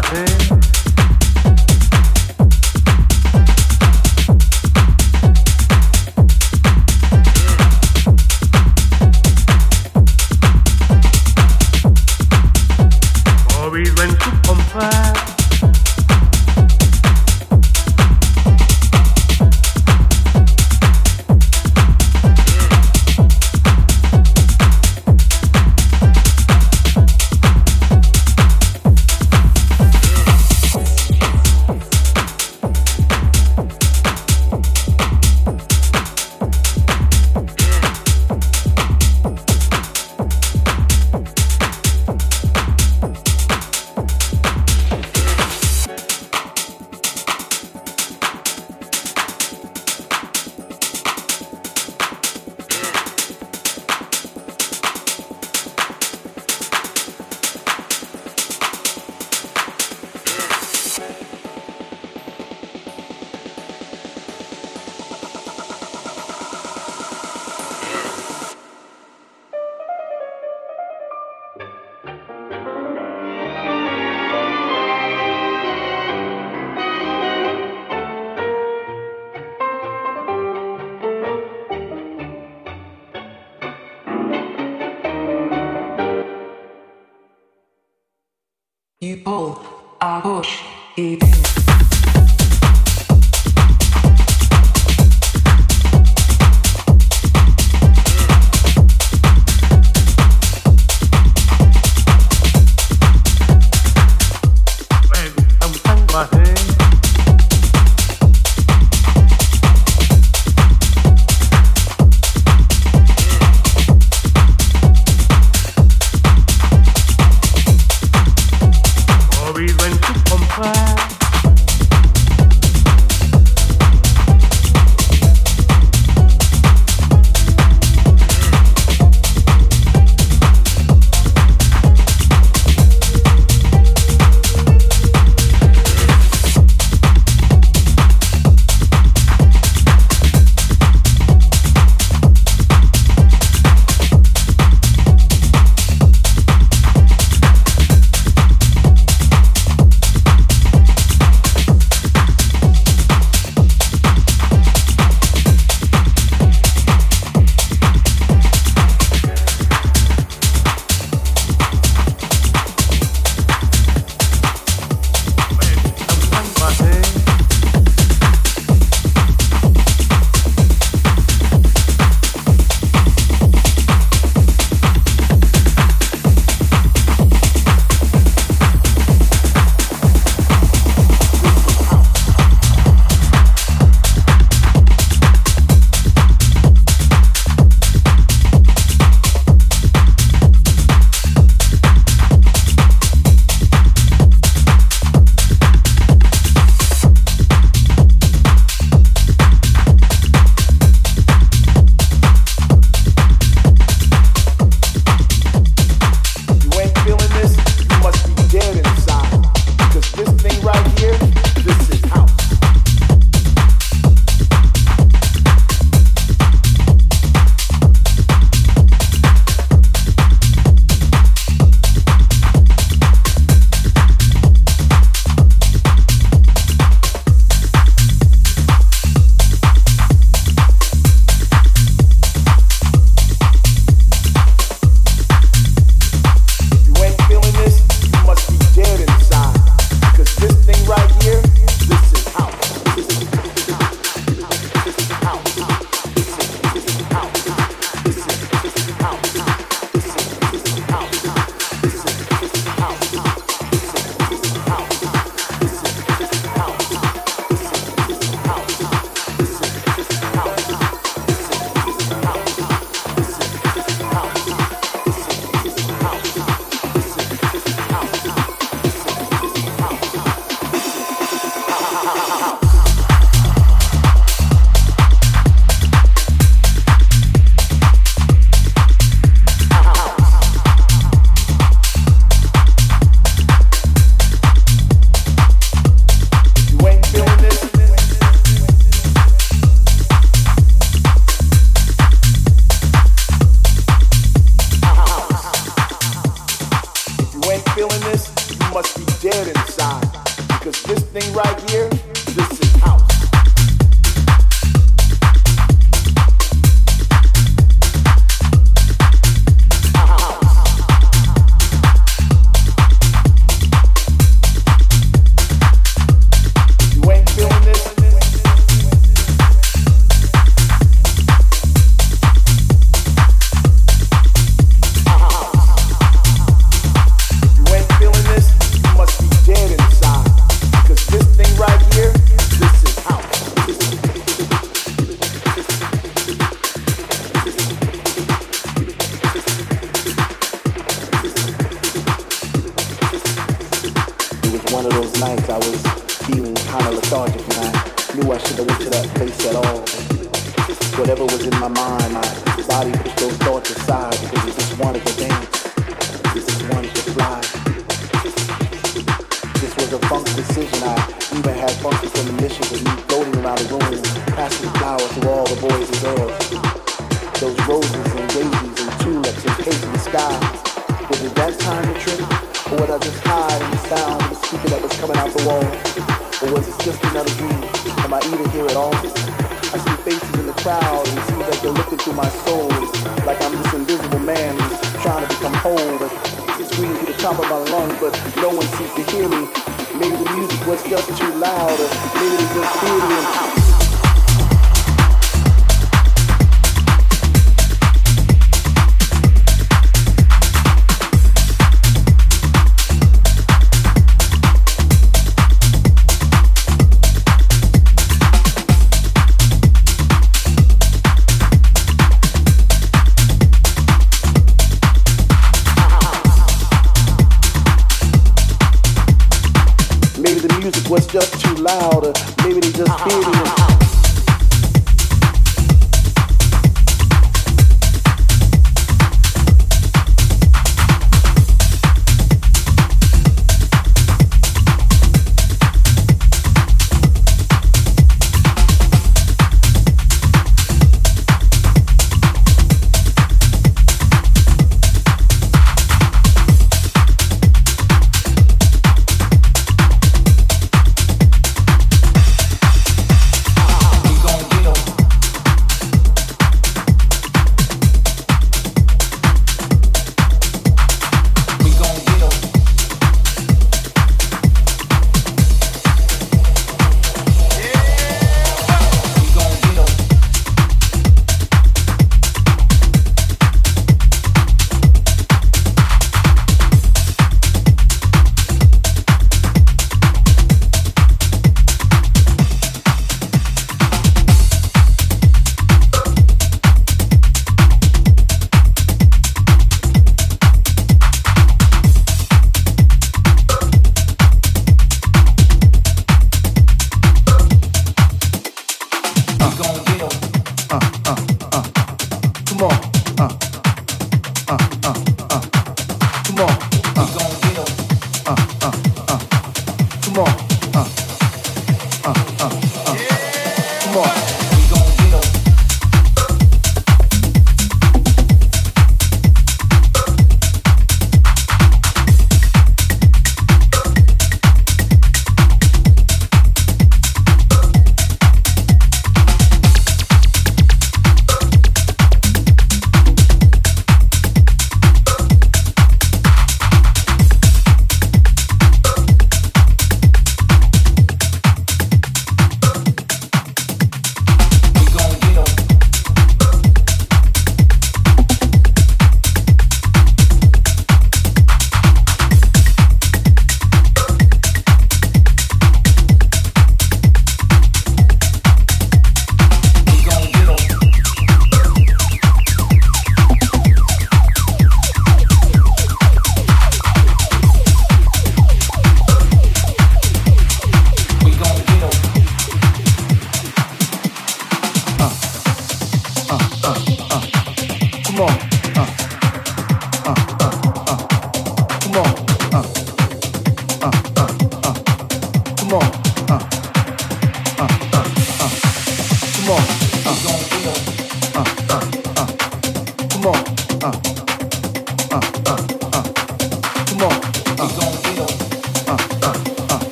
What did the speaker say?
my head.